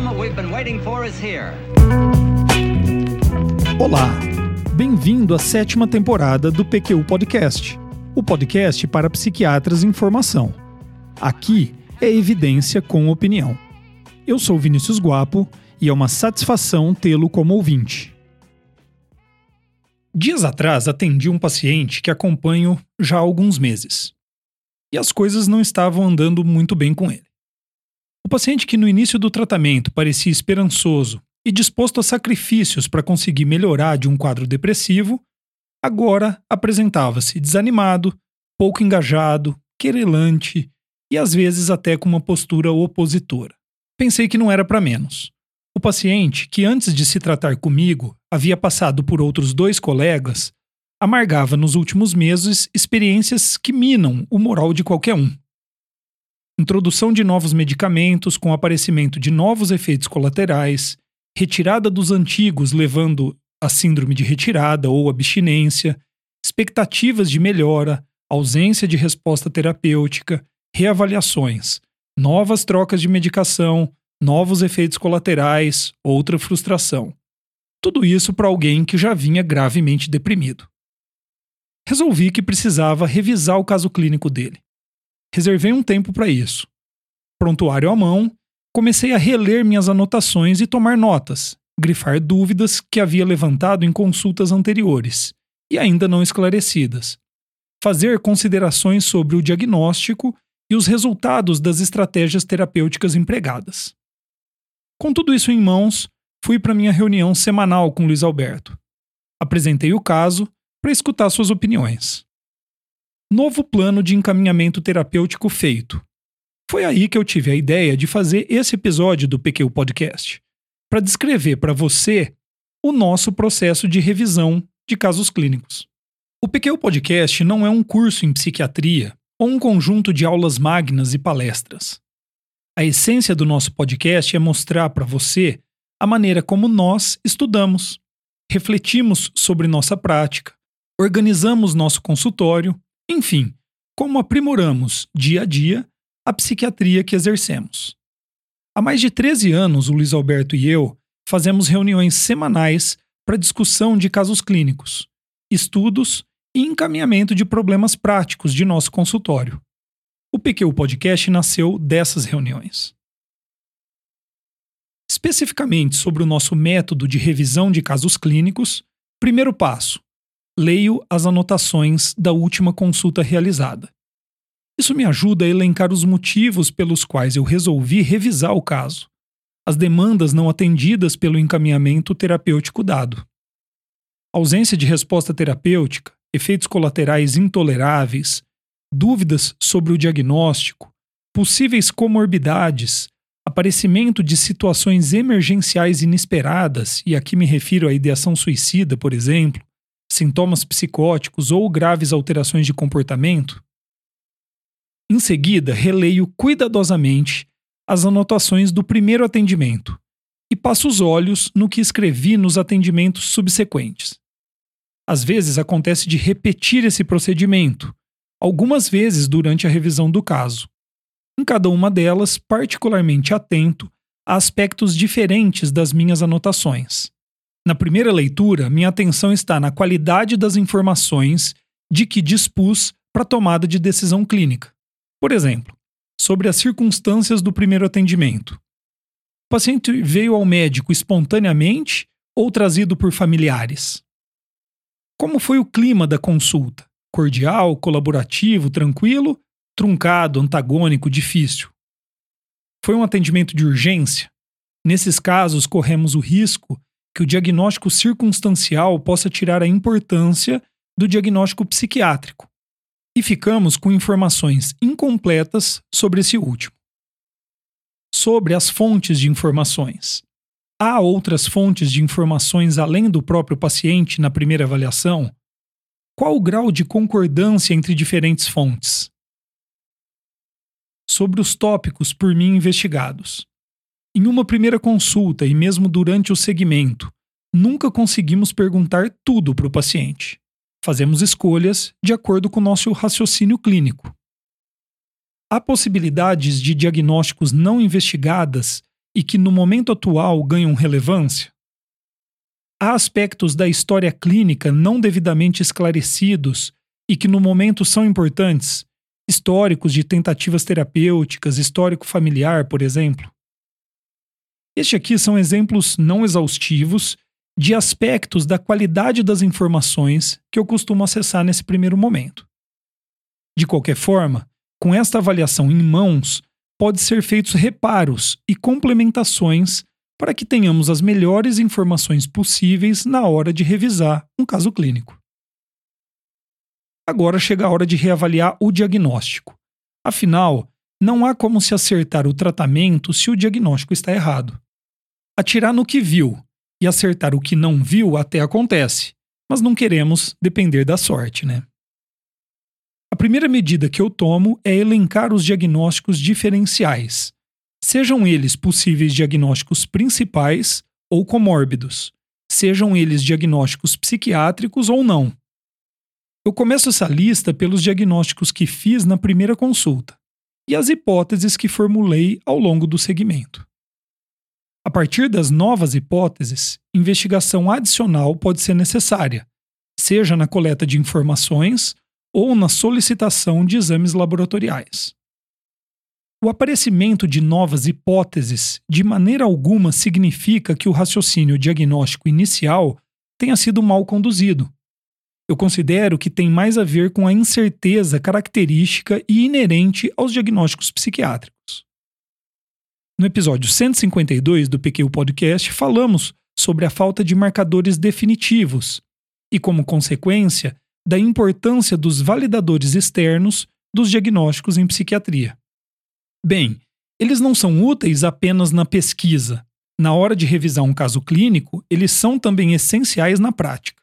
moment we've been waiting for is here. Olá, bem-vindo à sétima temporada do PQU Podcast, o podcast para psiquiatras em formação. Aqui é evidência com opinião. Eu sou Vinícius Guapo e é uma satisfação tê-lo como ouvinte. Dias atrás atendi um paciente que acompanho já há alguns meses. E as coisas não estavam andando muito bem com ele. O paciente que no início do tratamento parecia esperançoso e disposto a sacrifícios para conseguir melhorar de um quadro depressivo, agora apresentava-se desanimado, pouco engajado, querelante e às vezes até com uma postura opositora. Pensei que não era para menos. O paciente, que antes de se tratar comigo havia passado por outros dois colegas, amargava nos últimos meses experiências que minam o moral de qualquer um introdução de novos medicamentos com aparecimento de novos efeitos colaterais, retirada dos antigos levando a síndrome de retirada ou abstinência, expectativas de melhora, ausência de resposta terapêutica, reavaliações, novas trocas de medicação, novos efeitos colaterais, outra frustração. Tudo isso para alguém que já vinha gravemente deprimido. Resolvi que precisava revisar o caso clínico dele. Reservei um tempo para isso. Prontuário à mão, comecei a reler minhas anotações e tomar notas, grifar dúvidas que havia levantado em consultas anteriores e ainda não esclarecidas, fazer considerações sobre o diagnóstico e os resultados das estratégias terapêuticas empregadas. Com tudo isso em mãos, fui para minha reunião semanal com Luiz Alberto. Apresentei o caso para escutar suas opiniões novo plano de encaminhamento terapêutico feito. Foi aí que eu tive a ideia de fazer esse episódio do PQ Podcast, para descrever para você o nosso processo de revisão de casos clínicos. O PQ Podcast não é um curso em psiquiatria ou um conjunto de aulas magnas e palestras. A essência do nosso podcast é mostrar para você a maneira como nós estudamos, refletimos sobre nossa prática, organizamos nosso consultório enfim, como aprimoramos dia a dia a psiquiatria que exercemos. Há mais de 13 anos, o Luiz Alberto e eu fazemos reuniões semanais para discussão de casos clínicos, estudos e encaminhamento de problemas práticos de nosso consultório. O PQ Podcast nasceu dessas reuniões. Especificamente sobre o nosso método de revisão de casos clínicos, primeiro passo: leio as anotações da última consulta realizada. Isso me ajuda a elencar os motivos pelos quais eu resolvi revisar o caso, as demandas não atendidas pelo encaminhamento terapêutico dado. Ausência de resposta terapêutica, efeitos colaterais intoleráveis, dúvidas sobre o diagnóstico, possíveis comorbidades, aparecimento de situações emergenciais inesperadas, e aqui me refiro à ideação suicida, por exemplo, sintomas psicóticos ou graves alterações de comportamento? Em seguida, releio cuidadosamente as anotações do primeiro atendimento e passo os olhos no que escrevi nos atendimentos subsequentes. Às vezes acontece de repetir esse procedimento, algumas vezes durante a revisão do caso. Em cada uma delas, particularmente atento a aspectos diferentes das minhas anotações. Na primeira leitura, minha atenção está na qualidade das informações de que dispus para tomada de decisão clínica. Por exemplo, sobre as circunstâncias do primeiro atendimento. O paciente veio ao médico espontaneamente ou trazido por familiares? Como foi o clima da consulta? Cordial, colaborativo, tranquilo, truncado, antagônico, difícil? Foi um atendimento de urgência? Nesses casos, corremos o risco que o diagnóstico circunstancial possa tirar a importância do diagnóstico psiquiátrico. E ficamos com informações incompletas sobre esse último. Sobre as fontes de informações. Há outras fontes de informações além do próprio paciente na primeira avaliação? Qual o grau de concordância entre diferentes fontes? Sobre os tópicos por mim investigados. Em uma primeira consulta e mesmo durante o segmento, nunca conseguimos perguntar tudo para o paciente. Fazemos escolhas de acordo com o nosso raciocínio clínico. Há possibilidades de diagnósticos não investigadas e que no momento atual ganham relevância? Há aspectos da história clínica não devidamente esclarecidos e que no momento são importantes, históricos de tentativas terapêuticas, histórico familiar, por exemplo. Este aqui são exemplos não exaustivos de aspectos da qualidade das informações que eu costumo acessar nesse primeiro momento. De qualquer forma, com esta avaliação em mãos, pode ser feitos reparos e complementações para que tenhamos as melhores informações possíveis na hora de revisar um caso clínico. Agora chega a hora de reavaliar o diagnóstico. Afinal, não há como se acertar o tratamento se o diagnóstico está errado. Atirar no que viu e acertar o que não viu até acontece, mas não queremos depender da sorte, né? A primeira medida que eu tomo é elencar os diagnósticos diferenciais, sejam eles possíveis diagnósticos principais ou comórbidos, sejam eles diagnósticos psiquiátricos ou não. Eu começo essa lista pelos diagnósticos que fiz na primeira consulta e as hipóteses que formulei ao longo do segmento. Partir das novas hipóteses, investigação adicional pode ser necessária, seja na coleta de informações ou na solicitação de exames laboratoriais. O aparecimento de novas hipóteses de maneira alguma significa que o raciocínio diagnóstico inicial tenha sido mal conduzido. Eu considero que tem mais a ver com a incerteza característica e inerente aos diagnósticos psiquiátricos. No episódio 152 do PQ Podcast, falamos sobre a falta de marcadores definitivos e, como consequência, da importância dos validadores externos dos diagnósticos em psiquiatria. Bem, eles não são úteis apenas na pesquisa. Na hora de revisar um caso clínico, eles são também essenciais na prática.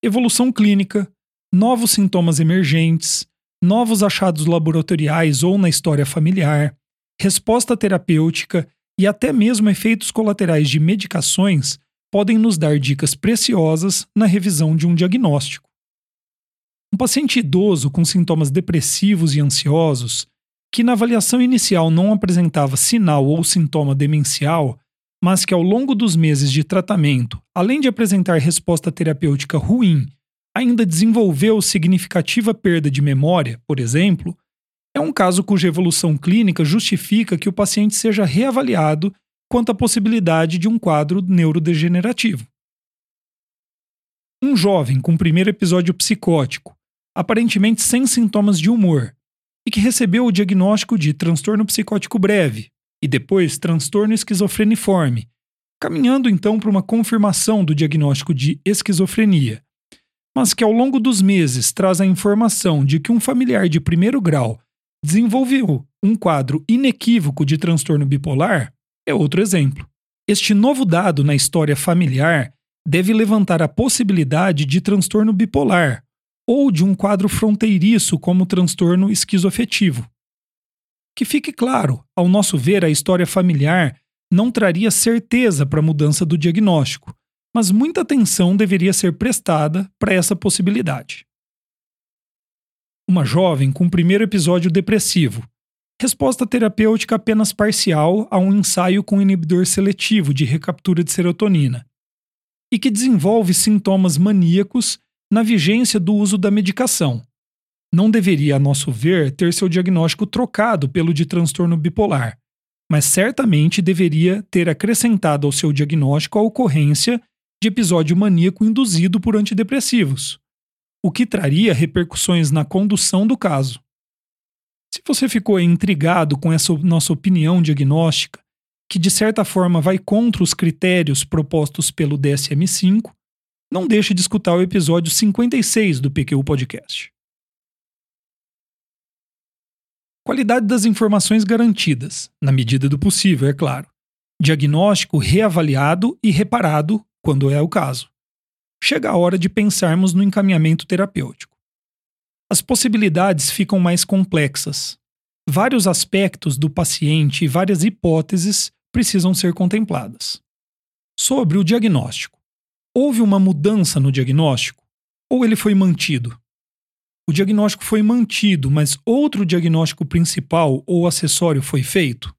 Evolução clínica, novos sintomas emergentes, novos achados laboratoriais ou na história familiar, resposta terapêutica e até mesmo efeitos colaterais de medicações podem nos dar dicas preciosas na revisão de um diagnóstico. Um paciente idoso com sintomas depressivos e ansiosos, que na avaliação inicial não apresentava sinal ou sintoma demencial, mas que ao longo dos meses de tratamento, além de apresentar resposta terapêutica ruim, ainda desenvolveu significativa perda de memória, por exemplo, é um caso cuja evolução clínica justifica que o paciente seja reavaliado quanto à possibilidade de um quadro neurodegenerativo. Um jovem com primeiro episódio psicótico, aparentemente sem sintomas de humor, e que recebeu o diagnóstico de transtorno psicótico breve e depois transtorno esquizofreniforme, caminhando então para uma confirmação do diagnóstico de esquizofrenia, mas que ao longo dos meses traz a informação de que um familiar de primeiro grau desenvolveu um quadro inequívoco de transtorno bipolar, é outro exemplo. Este novo dado na história familiar deve levantar a possibilidade de transtorno bipolar ou de um quadro fronteiriço como transtorno esquizoafetivo. Que fique claro, ao nosso ver, a história familiar não traria certeza para a mudança do diagnóstico, mas muita atenção deveria ser prestada para essa possibilidade. Uma jovem com primeiro episódio depressivo, Resposta terapêutica apenas parcial a um ensaio com inibidor seletivo de recaptura de serotonina, e que desenvolve sintomas maníacos na vigência do uso da medicação. Não deveria, a nosso ver, ter seu diagnóstico trocado pelo de transtorno bipolar, mas certamente deveria ter acrescentado ao seu diagnóstico a ocorrência de episódio maníaco induzido por antidepressivos, o que traria repercussões na condução do caso. Se você ficou intrigado com essa nossa opinião diagnóstica, que de certa forma vai contra os critérios propostos pelo DSM-5, não deixe de escutar o episódio 56 do PQ Podcast. Qualidade das informações garantidas, na medida do possível, é claro. Diagnóstico reavaliado e reparado, quando é o caso. Chega a hora de pensarmos no encaminhamento terapêutico as possibilidades ficam mais complexas. Vários aspectos do paciente e várias hipóteses precisam ser contempladas. Sobre o diagnóstico. Houve uma mudança no diagnóstico ou ele foi mantido? O diagnóstico foi mantido, mas outro diagnóstico principal ou acessório foi feito?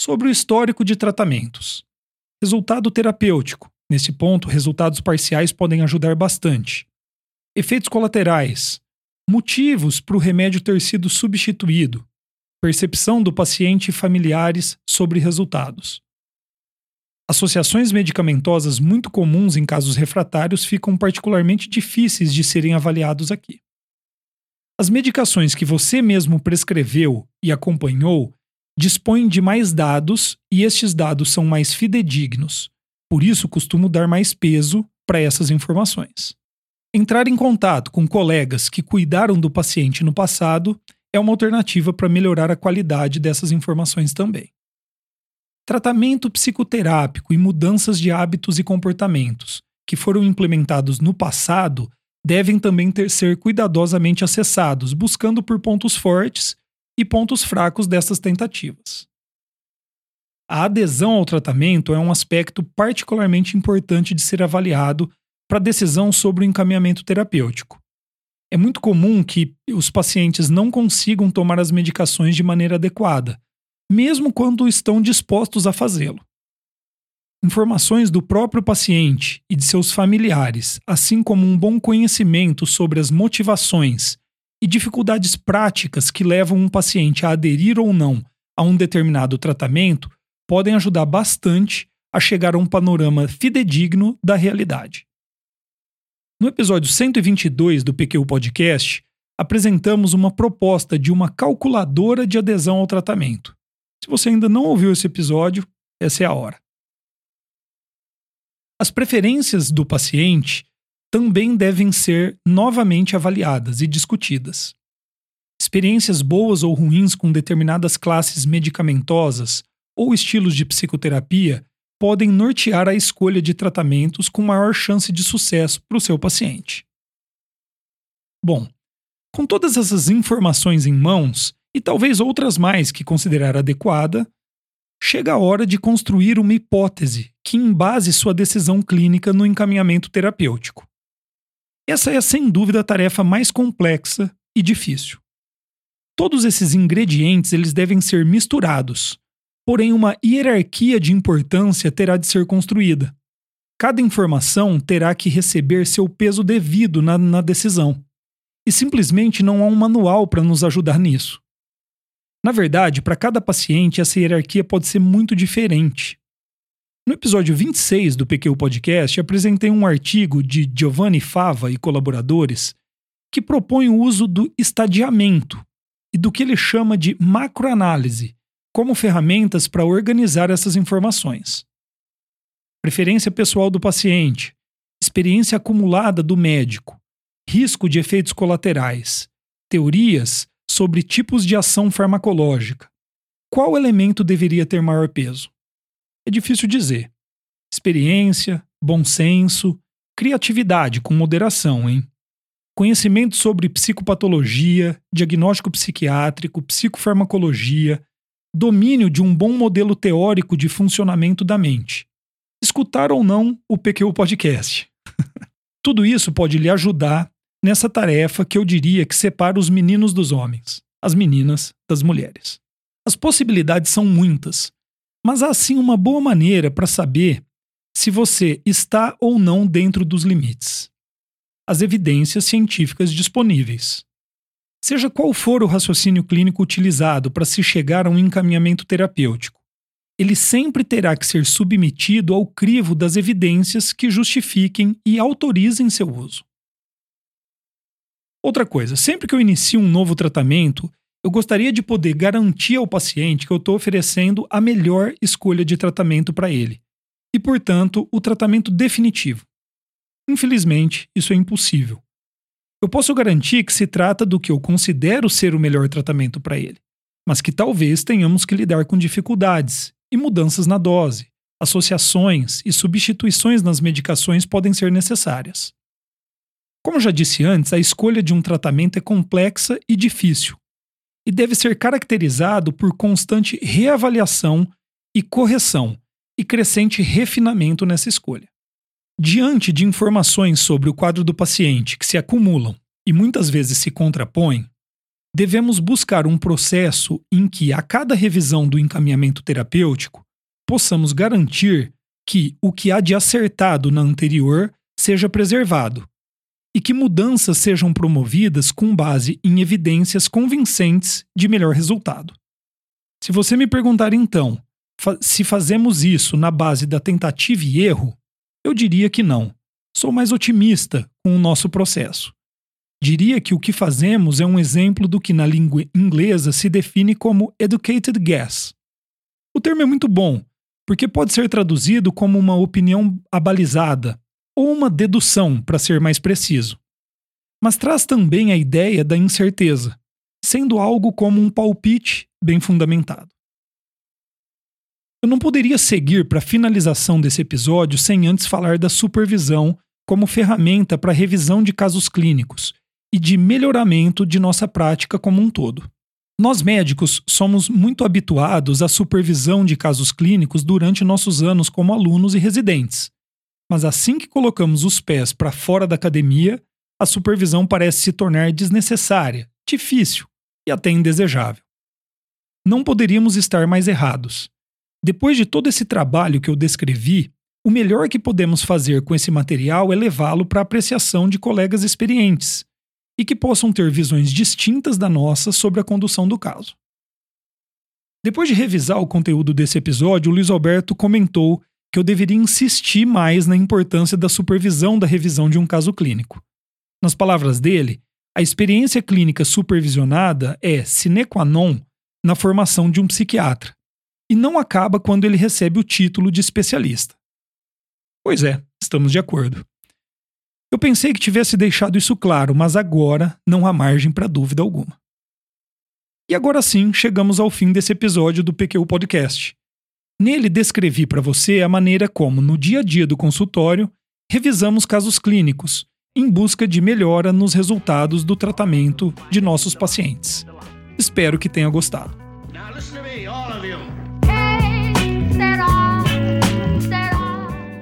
sobre o histórico de tratamentos. Resultado terapêutico. Nesse ponto, resultados parciais podem ajudar bastante. Efeitos colaterais. Motivos para o remédio ter sido substituído. Percepção do paciente e familiares sobre resultados. Associações medicamentosas muito comuns em casos refratários ficam particularmente difíceis de serem avaliados aqui. As medicações que você mesmo prescreveu e acompanhou dispõem de mais dados e estes dados são mais fidedignos. Por isso, costumo dar mais peso para essas informações. Entrar em contato com colegas que cuidaram do paciente no passado é uma alternativa para melhorar a qualidade dessas informações também. Tratamento psicoterápico e mudanças de hábitos e comportamentos que foram implementados no passado devem também ter, ser cuidadosamente acessados, buscando por pontos fortes e pontos fracos dessas tentativas. A adesão ao tratamento é um aspecto particularmente importante de ser avaliado para a decisão sobre o encaminhamento terapêutico. É muito comum que os pacientes não consigam tomar as medicações de maneira adequada, mesmo quando estão dispostos a fazê-lo. Informações do próprio paciente e de seus familiares, assim como um bom conhecimento sobre as motivações e dificuldades práticas que levam um paciente a aderir ou não a um determinado tratamento, podem ajudar bastante a chegar a um panorama fidedigno da realidade. No episódio 122 do PQ Podcast, apresentamos uma proposta de uma calculadora de adesão ao tratamento. Se você ainda não ouviu esse episódio, essa é a hora. As preferências do paciente também devem ser novamente avaliadas e discutidas. Experiências boas ou ruins com determinadas classes medicamentosas ou estilos de psicoterapia podem nortear a escolha de tratamentos com maior chance de sucesso para o seu paciente. Bom, com todas essas informações em mãos, e talvez outras mais que considerar adequada, chega a hora de construir uma hipótese que embase sua decisão clínica no encaminhamento terapêutico. Essa é, sem dúvida, a tarefa mais complexa e difícil. Todos esses ingredientes eles devem ser misturados, porém uma hierarquia de importância terá de ser construída. Cada informação terá que receber seu peso devido na, na decisão. E simplesmente não há um manual para nos ajudar nisso. Na verdade, para cada paciente, essa hierarquia pode ser muito diferente. No episódio 26 do PQ Podcast, apresentei um artigo de Giovanni Fava e colaboradores que propõe o uso do estadiamento e do que ele chama de macroanálise como ferramentas para organizar essas informações. Preferência pessoal do paciente, experiência acumulada do médico, risco de efeitos colaterais, teorias sobre tipos de ação farmacológica. Qual elemento deveria ter maior peso? É difícil dizer. Experiência, bom senso, criatividade com moderação, hein? Conhecimento sobre psicopatologia, diagnóstico psiquiátrico, psicofarmacologia, domínio de um bom modelo teórico de funcionamento da mente. Escutar ou não o PQ Podcast. Tudo isso pode lhe ajudar nessa tarefa que eu diria que separa os meninos dos homens, as meninas das mulheres. As possibilidades são muitas, mas há sim uma boa maneira para saber se você está ou não dentro dos limites. As evidências científicas disponíveis. Seja qual for o raciocínio clínico utilizado para se chegar a um encaminhamento terapêutico, ele sempre terá que ser submetido ao crivo das evidências que justifiquem e autorizem seu uso. Outra coisa, sempre que eu inicio um novo tratamento, eu gostaria de poder garantir ao paciente que eu estou oferecendo a melhor escolha de tratamento para ele e, portanto, o tratamento definitivo. Infelizmente, isso é impossível. Eu posso garantir que se trata do que eu considero ser o melhor tratamento para ele, mas que talvez tenhamos que lidar com dificuldades e mudanças na dose, associações e substituições nas medicações podem ser necessárias. Como já disse antes, a escolha de um tratamento é complexa e difícil, e deve ser caracterizado por constante reavaliação e correção e crescente refinamento nessa escolha. Diante de informações sobre o quadro do paciente que se acumulam e muitas vezes se contrapõem, devemos buscar um processo em que, a cada revisão do encaminhamento terapêutico, possamos garantir que o que há de acertado na anterior seja preservado e que mudanças sejam promovidas com base em evidências convincentes de melhor resultado. Se você me perguntar então fa se fazemos isso na base da tentativa e erro, eu diria que não. Sou mais otimista com o nosso processo. Diria que o que fazemos é um exemplo do que na língua inglesa se define como educated guess. O termo é muito bom, porque pode ser traduzido como uma opinião abalizada ou uma dedução, para ser mais preciso. Mas traz também a ideia da incerteza, sendo algo como um palpite bem fundamentado. Eu não poderia seguir para a finalização desse episódio sem antes falar da supervisão como ferramenta para revisão de casos clínicos e de melhoramento de nossa prática como um todo. Nós médicos somos muito habituados à supervisão de casos clínicos durante nossos anos como alunos e residentes. Mas assim que colocamos os pés para fora da academia, a supervisão parece se tornar desnecessária, difícil e até indesejável. Não poderíamos estar mais errados. Depois de todo esse trabalho que eu descrevi, o melhor que podemos fazer com esse material é levá-lo para apreciação de colegas experientes e que possam ter visões distintas da nossa sobre a condução do caso. Depois de revisar o conteúdo desse episódio, o Luiz Alberto comentou que eu deveria insistir mais na importância da supervisão da revisão de um caso clínico. Nas palavras dele, a experiência clínica supervisionada é sine qua non na formação de um psiquiatra e não acaba quando ele recebe o título de especialista. Pois é, estamos de acordo. Eu pensei que tivesse deixado isso claro, mas agora não há margem para dúvida alguma. E agora sim, chegamos ao fim desse episódio do PQ Podcast. Nele descrevi para você a maneira como, no dia a dia do consultório, revisamos casos clínicos, em busca de melhora nos resultados do tratamento de nossos pacientes. Espero que tenha gostado.